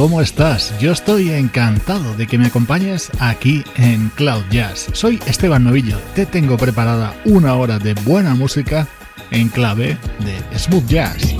¿Cómo estás? Yo estoy encantado de que me acompañes aquí en Cloud Jazz. Soy Esteban Novillo, te tengo preparada una hora de buena música en clave de smooth jazz.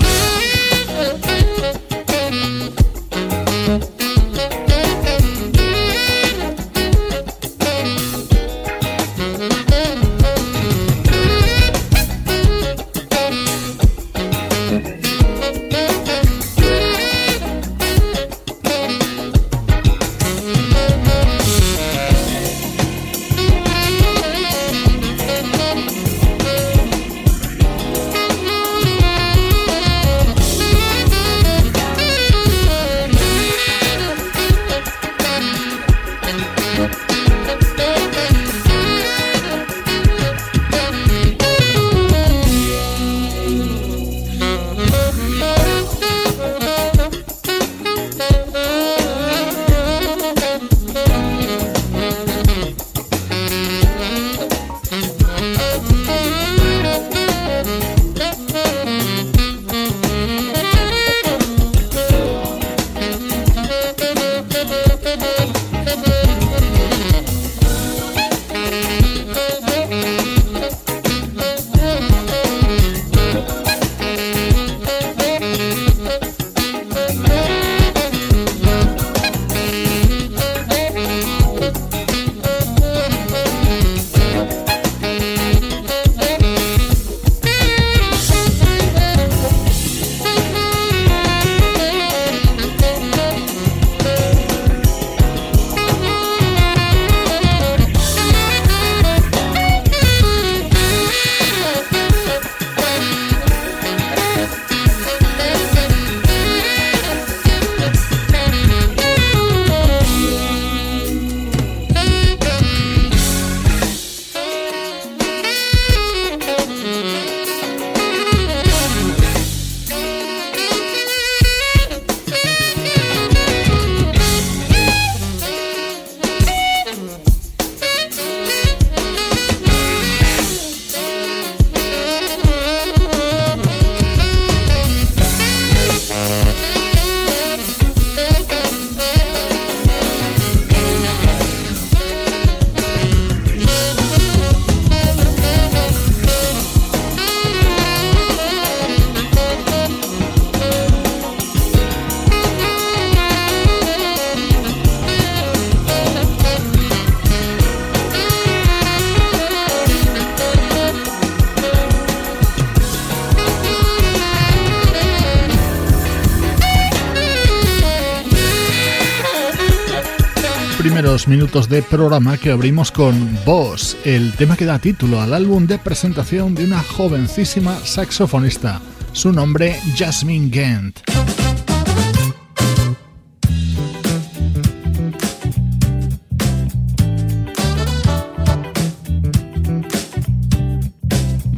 Minutos de programa que abrimos con Boss, el tema que da título al álbum de presentación de una jovencísima saxofonista. Su nombre, Jasmine Gant.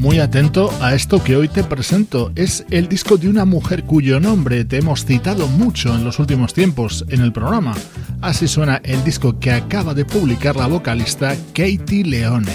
Muy atento a esto que hoy te presento. Es el disco de una mujer cuyo nombre te hemos citado mucho en los últimos tiempos en el programa. Así suena el disco que acaba de publicar la vocalista Katie Leone.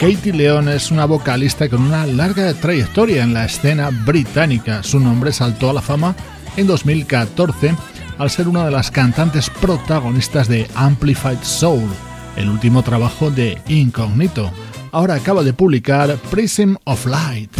Katie Leon es una vocalista con una larga trayectoria en la escena británica. Su nombre saltó a la fama en 2014 al ser una de las cantantes protagonistas de Amplified Soul, el último trabajo de Incognito. Ahora acaba de publicar Prism of Light.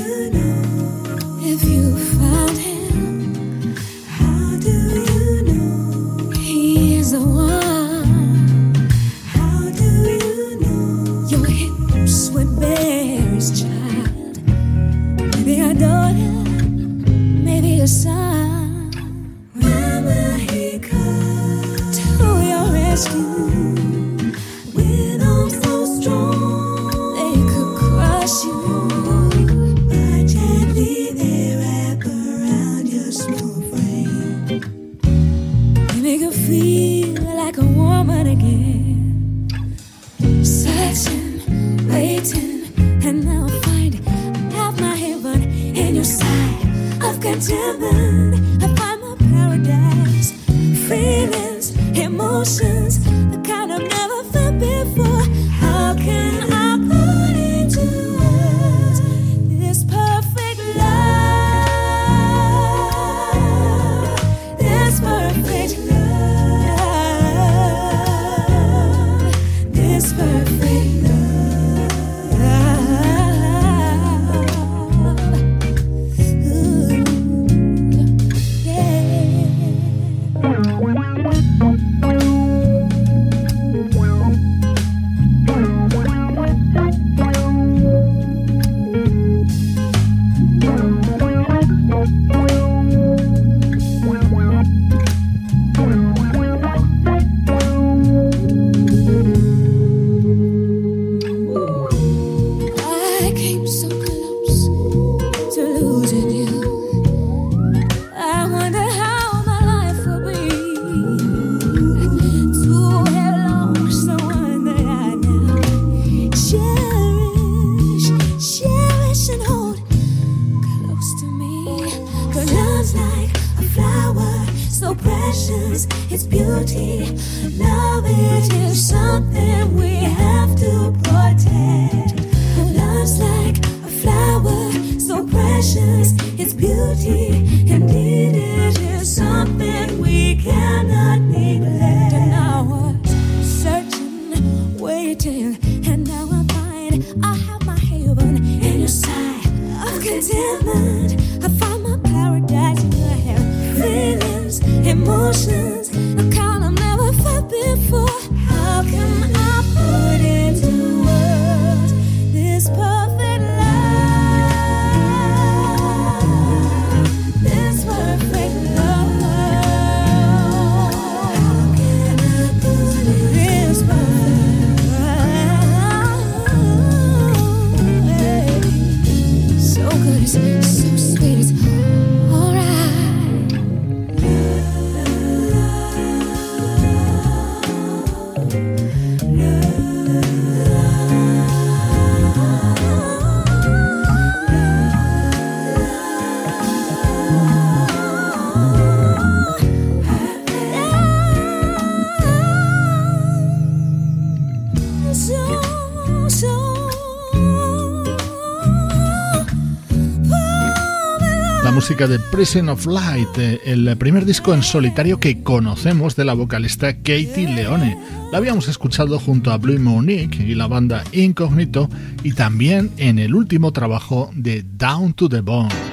De Prison of Light, eh, el primer disco en solitario que conocemos de la vocalista Katie Leone. La habíamos escuchado junto a Blue Monique y la banda Incognito y también en el último trabajo de Down to the Bone.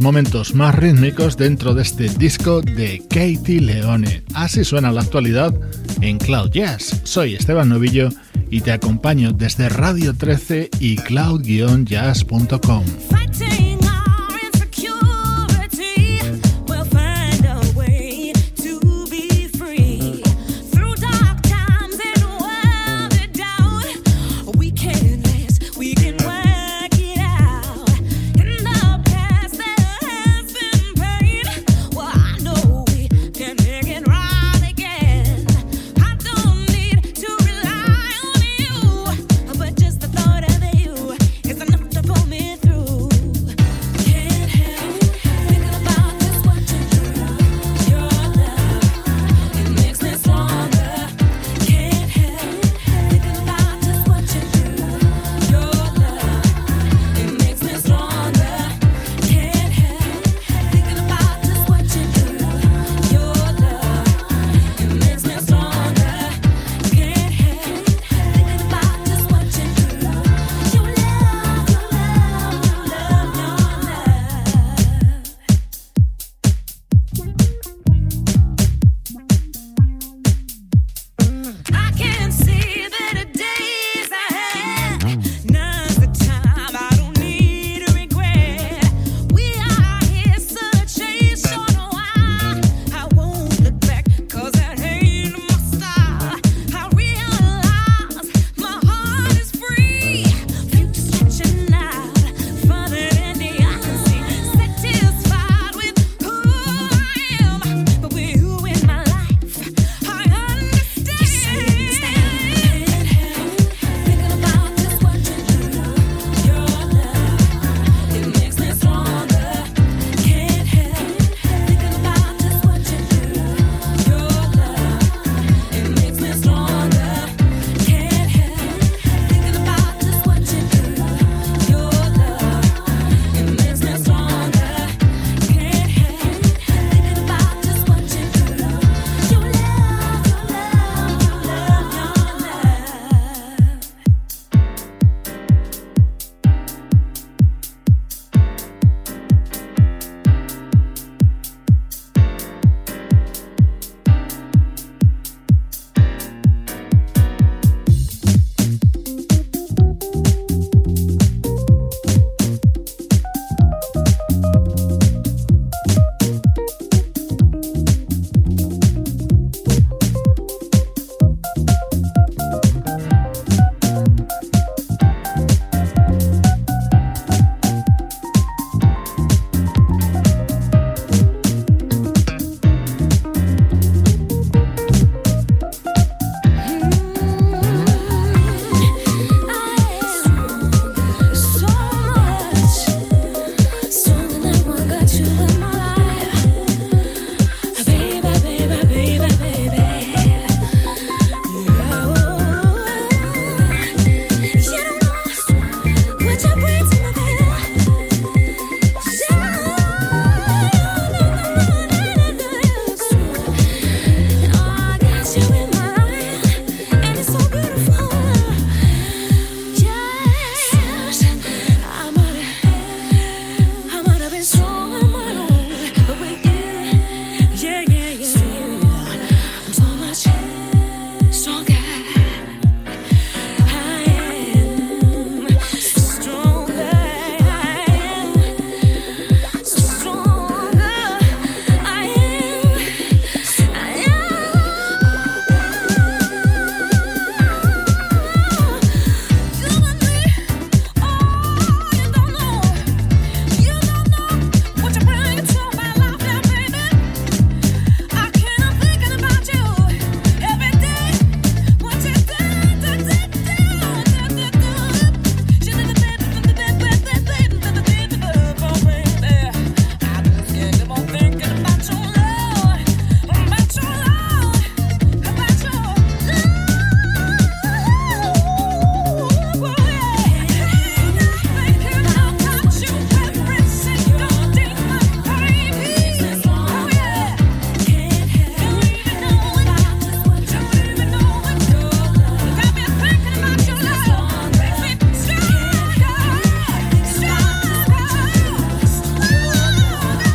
Momentos más rítmicos dentro de este disco de Katie Leone. Así suena la actualidad en Cloud Jazz. Soy Esteban Novillo y te acompaño desde Radio 13 y cloud-jazz.com.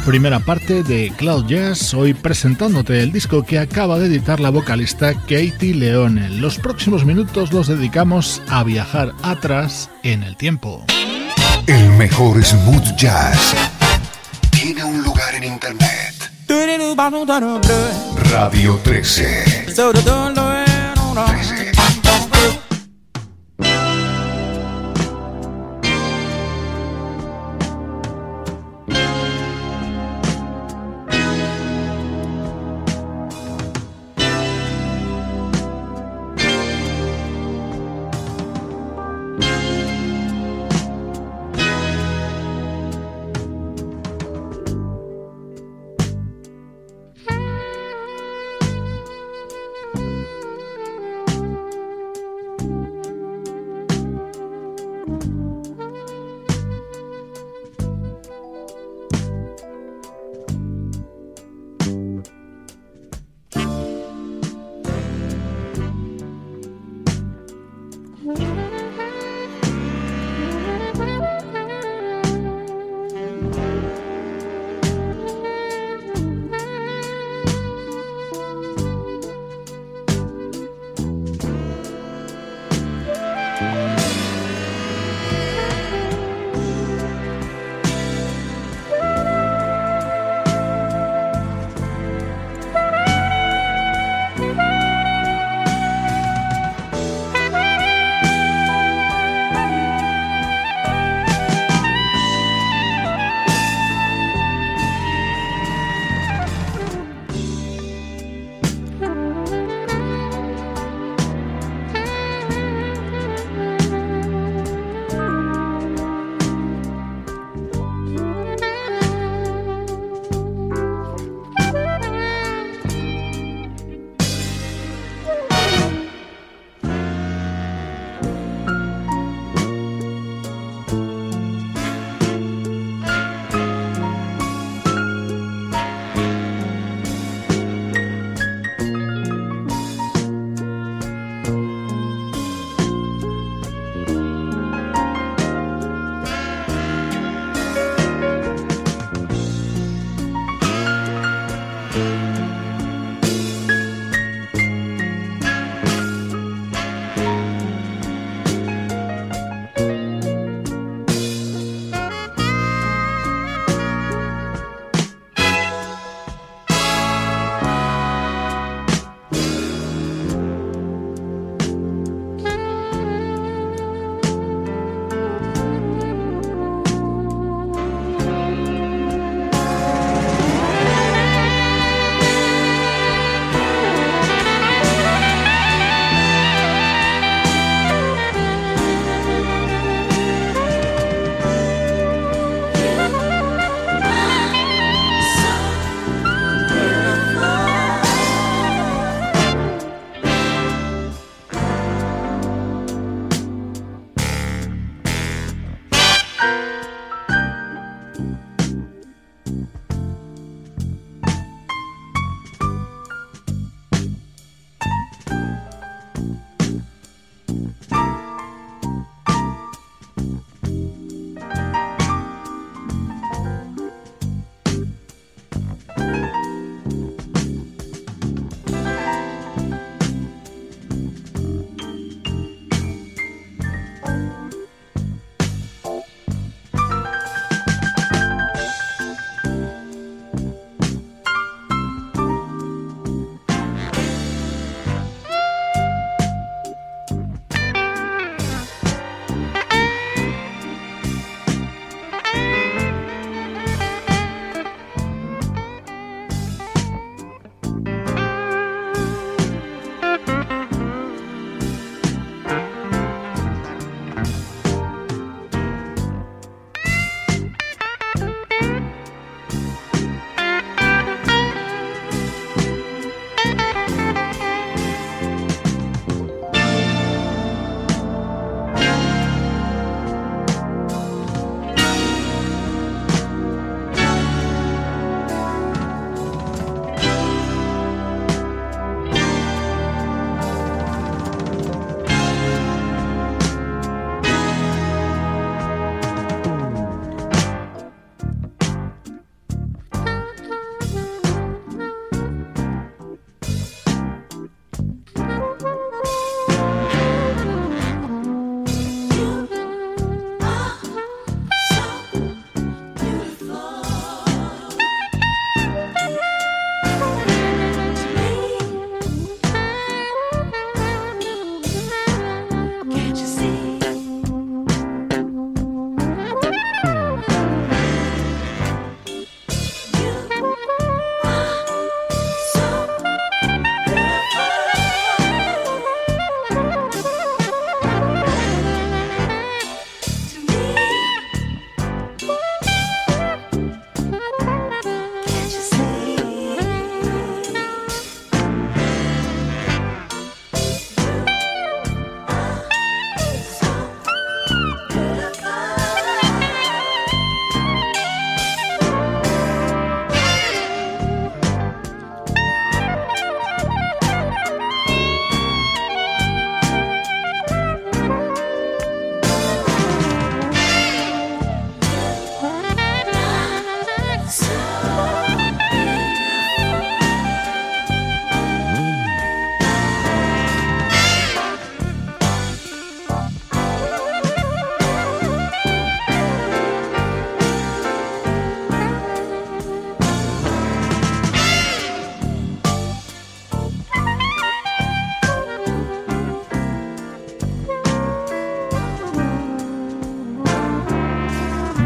primera parte de Cloud Jazz, hoy presentándote el disco que acaba de editar la vocalista Katie Leone. Los próximos minutos los dedicamos a viajar atrás en el tiempo. El mejor smooth jazz tiene un lugar en internet. Radio 13. 13.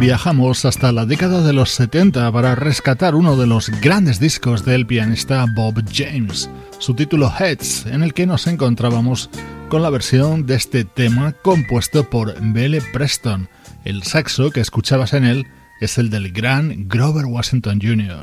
Viajamos hasta la década de los 70 para rescatar uno de los grandes discos del pianista Bob James, su título Heads, en el que nos encontrábamos con la versión de este tema compuesto por Belle Preston. El saxo que escuchabas en él es el del gran Grover Washington Jr.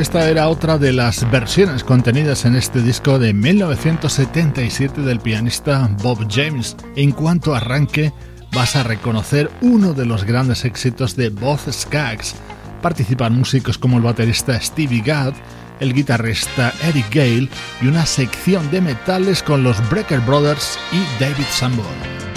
Esta era otra de las versiones contenidas en este disco de 1977 del pianista Bob James. En cuanto arranque, vas a reconocer uno de los grandes éxitos de Bob Skaggs. Participan músicos como el baterista Stevie Gadd, el guitarrista Eric Gale y una sección de metales con los Breaker Brothers y David Sanborn.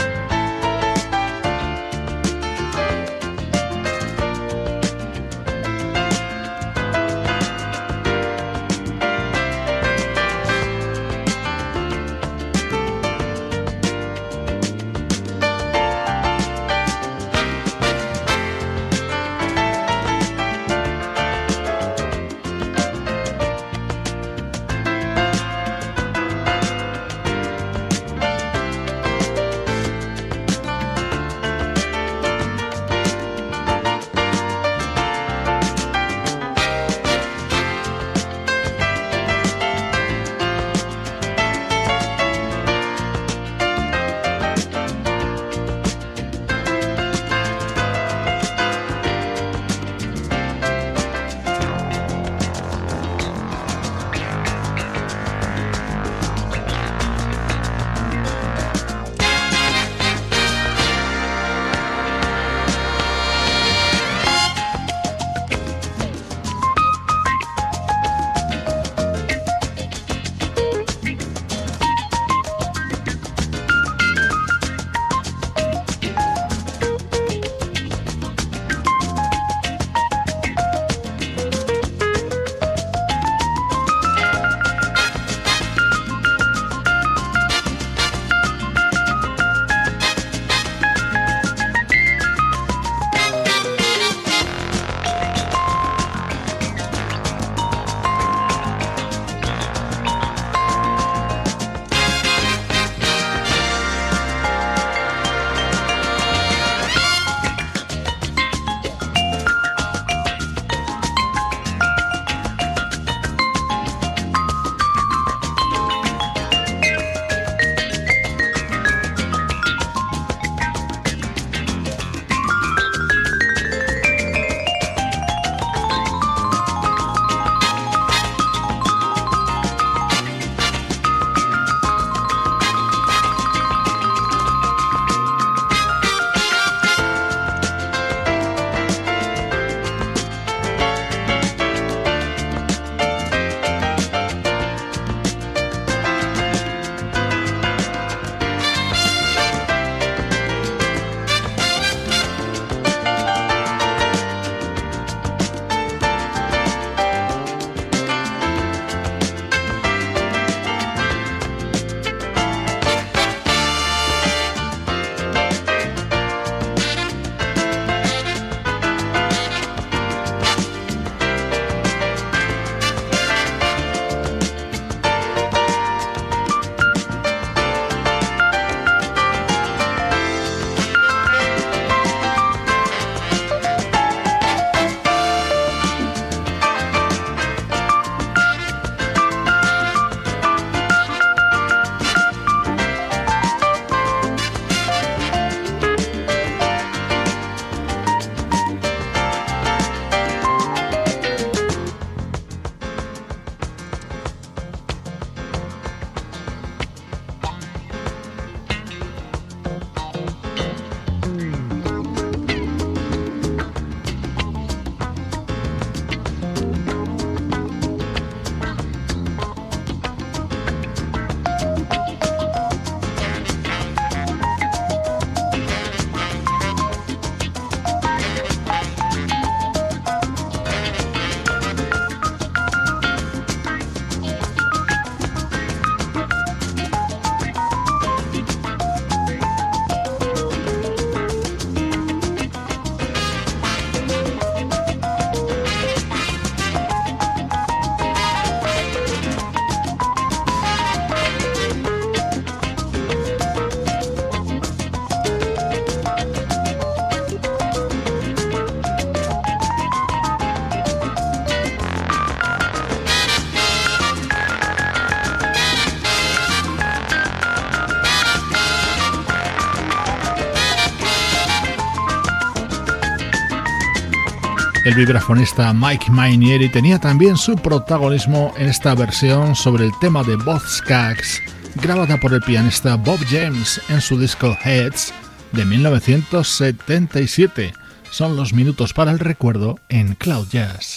El vibrafonista Mike Mainieri tenía también su protagonismo en esta versión sobre el tema de Skaggs, grabada por el pianista Bob James en su disco Heads de 1977. Son los minutos para el recuerdo en Cloud Jazz.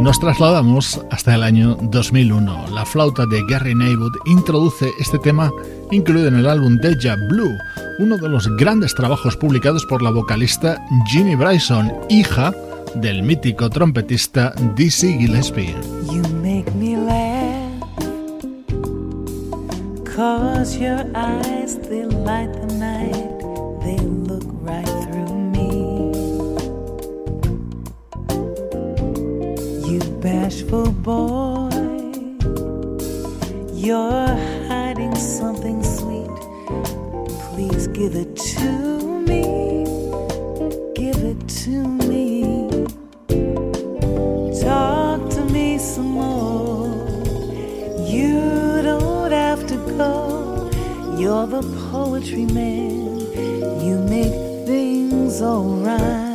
Nos trasladamos hasta el año 2001. La flauta de Gary Neywood introduce este tema incluido en el álbum Deja Blue, uno de los grandes trabajos publicados por la vocalista Ginny Bryson, hija del mítico trompetista Dizzy Gillespie. You make me laugh, bashful boy, you're hiding something sweet. Please give it to me, give it to me. Talk to me some more. You don't have to go. You're the poetry man. You make things alright.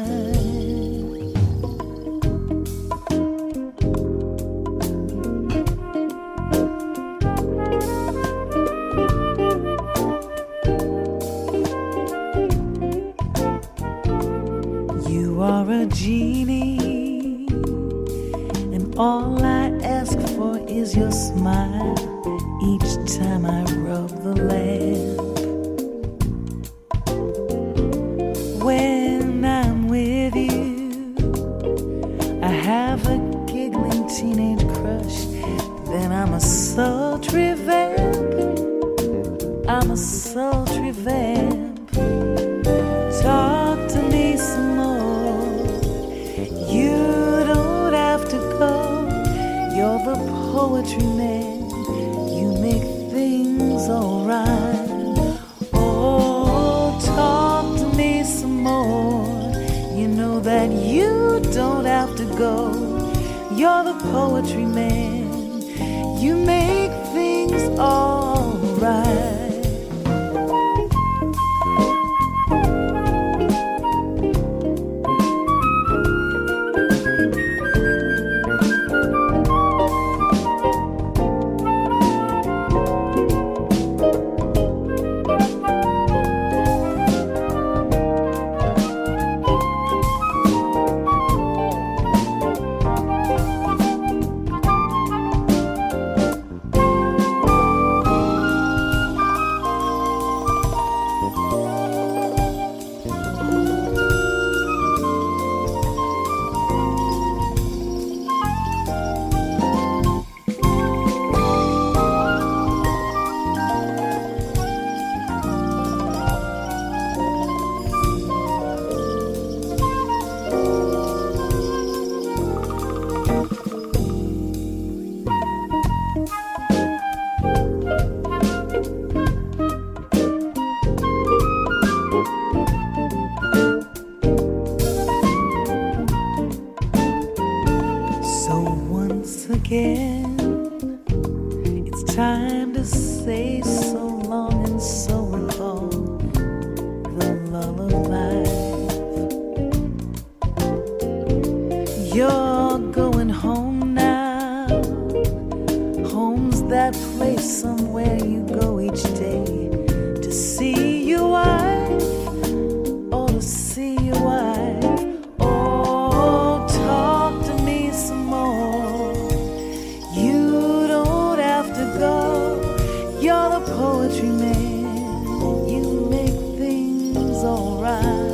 Alright.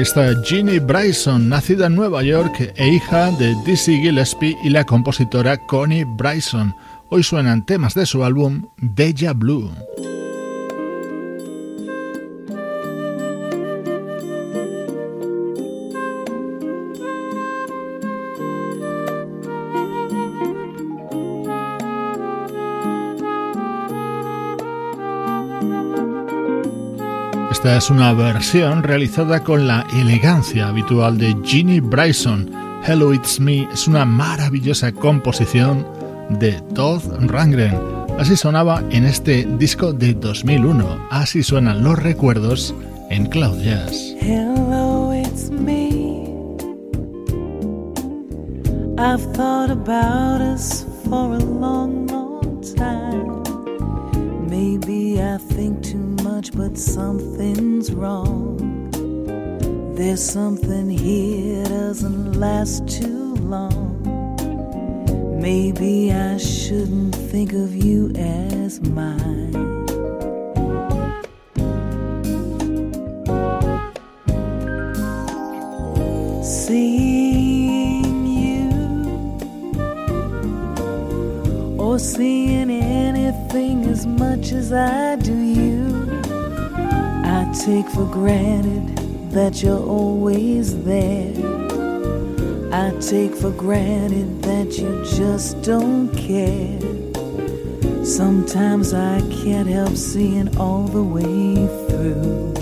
Vocalista Ginny Bryson, nacida en Nueva York e hija de Dizzy Gillespie y la compositora Connie Bryson. Hoy suenan temas de su álbum Deja Blue. Esta es una versión realizada con la elegancia habitual de Ginny Bryson. Hello It's Me es una maravillosa composición de Todd Rangren. Así sonaba en este disco de 2001. Así suenan los recuerdos en Cloud Jazz. Hello, it's me. I've thought about us for a long, long time. Maybe I think too much, but. There's something here doesn't last too long. Maybe I shouldn't think of you as mine. Seeing you or seeing anything as much as I do you, I take for granted that you're always there. I take for granted that you just don't care. Sometimes I can't help seeing all the way through.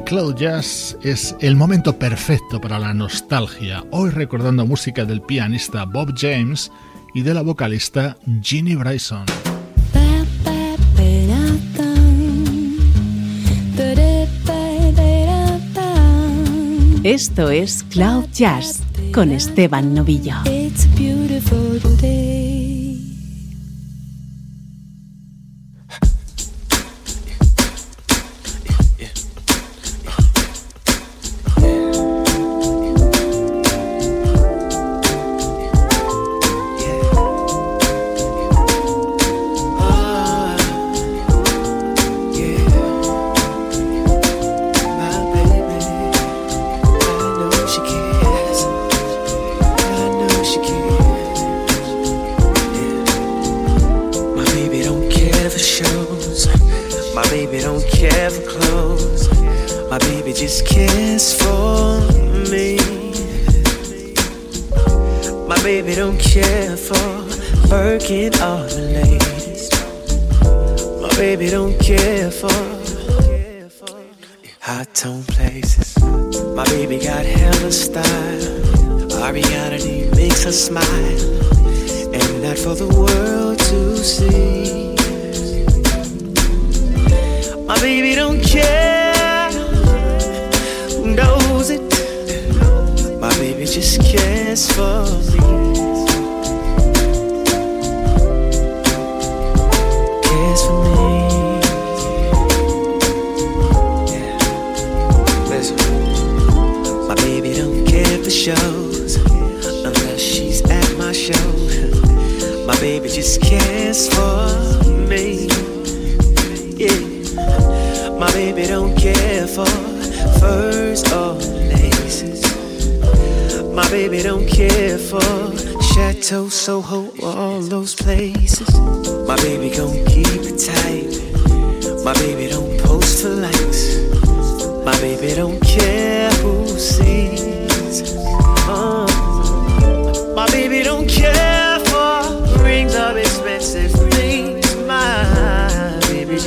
De Cloud Jazz es el momento perfecto para la nostalgia, hoy recordando música del pianista Bob James y de la vocalista Ginny Bryson. Esto es Cloud Jazz con Esteban Novillo. It's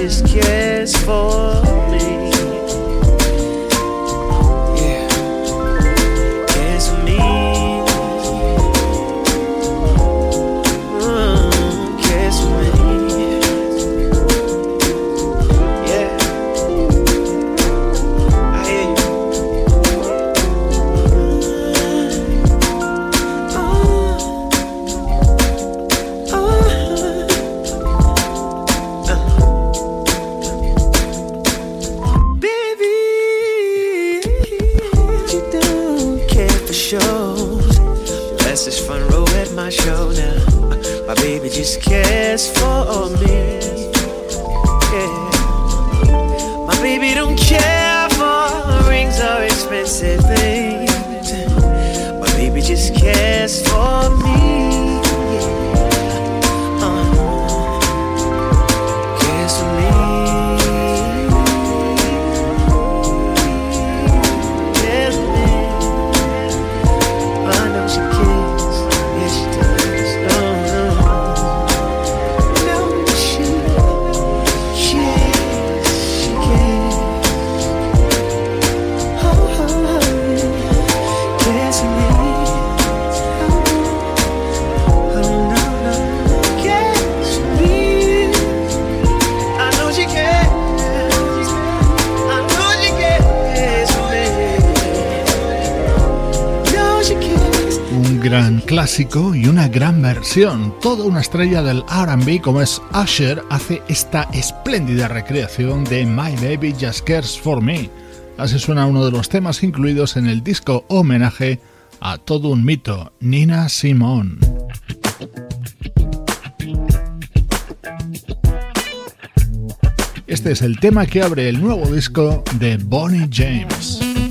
is cured. y una gran versión. Toda una estrella del RB como es Usher hace esta espléndida recreación de My Baby Just Cares for Me. Así suena uno de los temas incluidos en el disco homenaje a todo un mito, Nina Simone. Este es el tema que abre el nuevo disco de Bonnie James.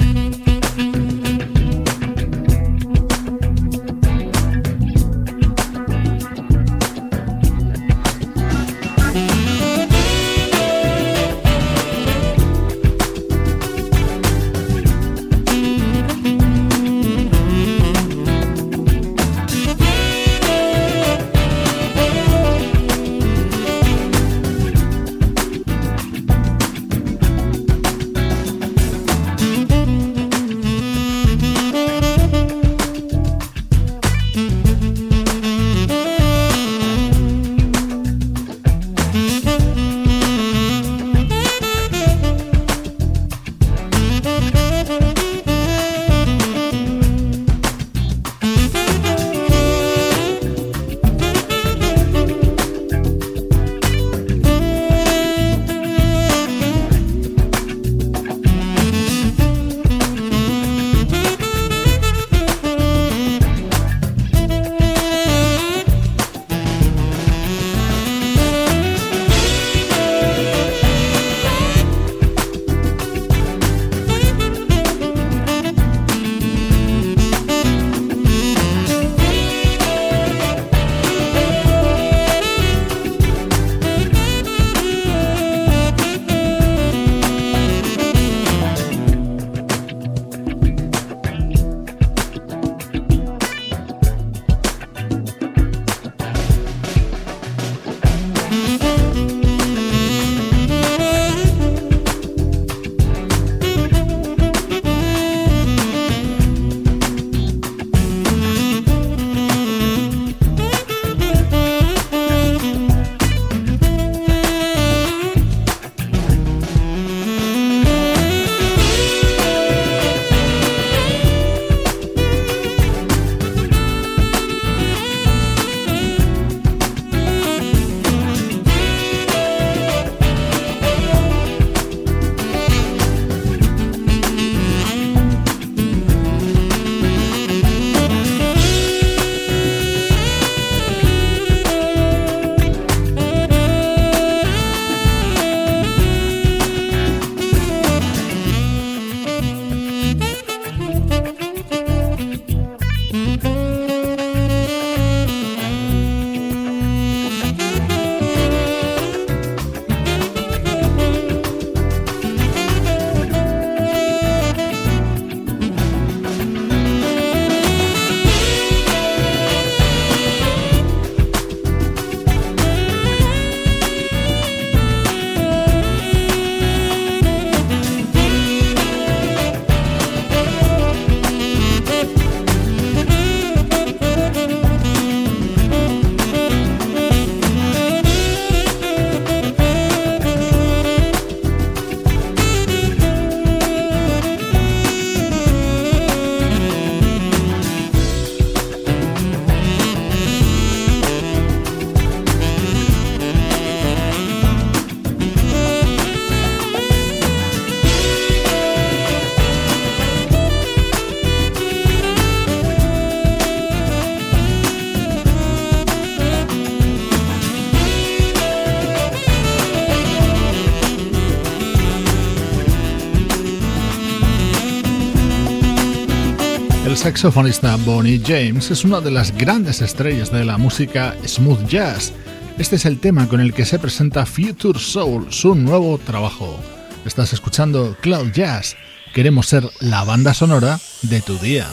Saxofonista Bonnie James es una de las grandes estrellas de la música smooth jazz. Este es el tema con el que se presenta Future Soul, su nuevo trabajo. Estás escuchando Cloud Jazz. Queremos ser la banda sonora de tu día.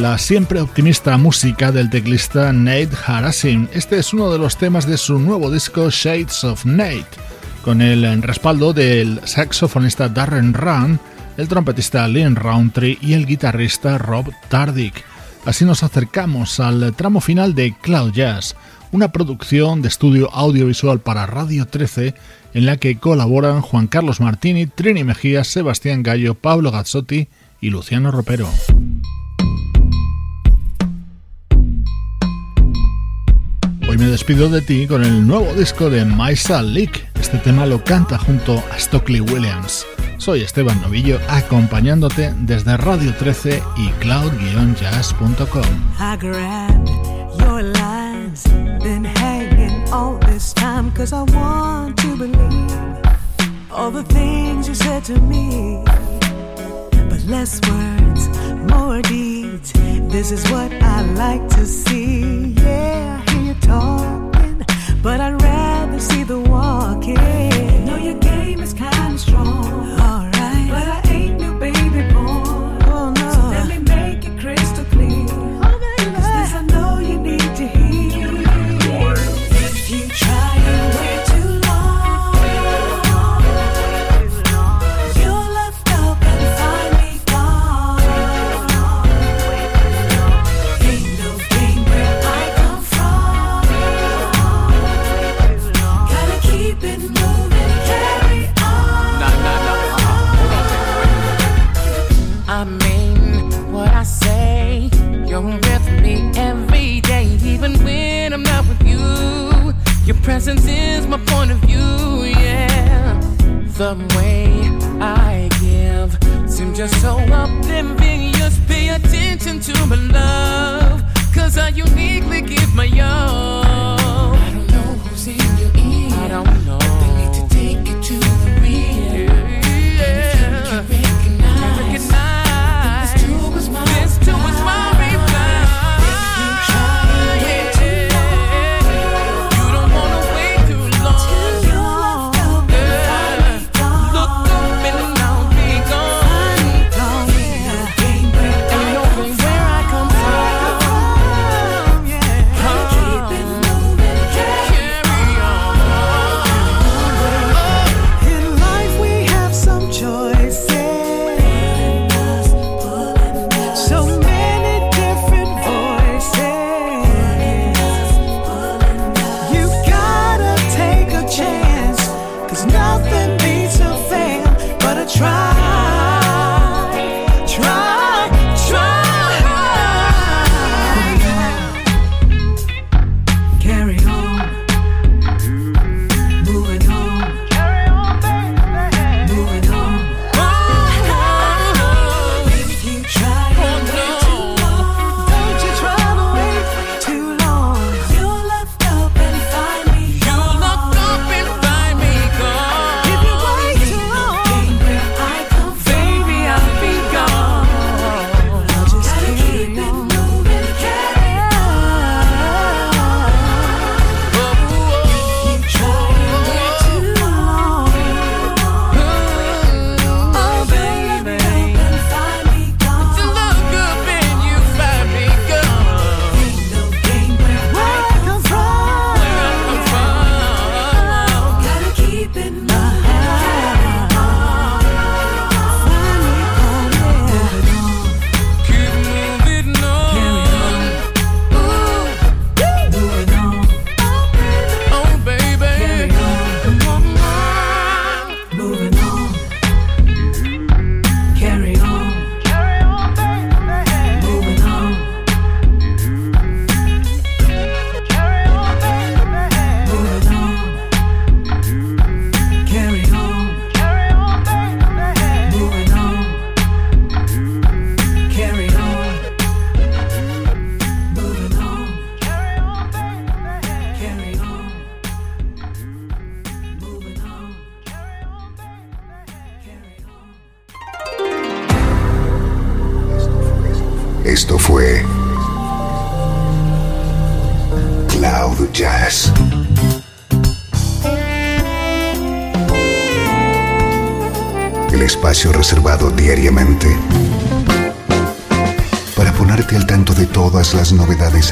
La siempre optimista música del teclista Nate Harasim. Este es uno de los temas de su nuevo disco Shades of Nate, con el respaldo del saxofonista Darren Run, el trompetista Lynn Roundtree y el guitarrista Rob Tardick. Así nos acercamos al tramo final de Cloud Jazz, una producción de estudio audiovisual para Radio 13 en la que colaboran Juan Carlos Martini, Trini Mejía, Sebastián Gallo, Pablo Gazzotti y Luciano Ropero. Hoy me despido de ti con el nuevo disco de Maisa Leak. Este tema lo canta junto a Stockley Williams. Soy Esteban Novillo acompañándote desde Radio 13 y cloud-jazz.com. But less words, more deeds. This is what I like to see. Talking, but I'd rather see the walking. Know your game is kinda strong. Alright, but I ain't no baby I mean what I say. You're with me every day, even when I'm not with you. Your presence is my point of view, yeah. The way I give seems just so oblivious. Pay attention to my love, cause I uniquely give my all. I don't know who's in your ear. I don't know.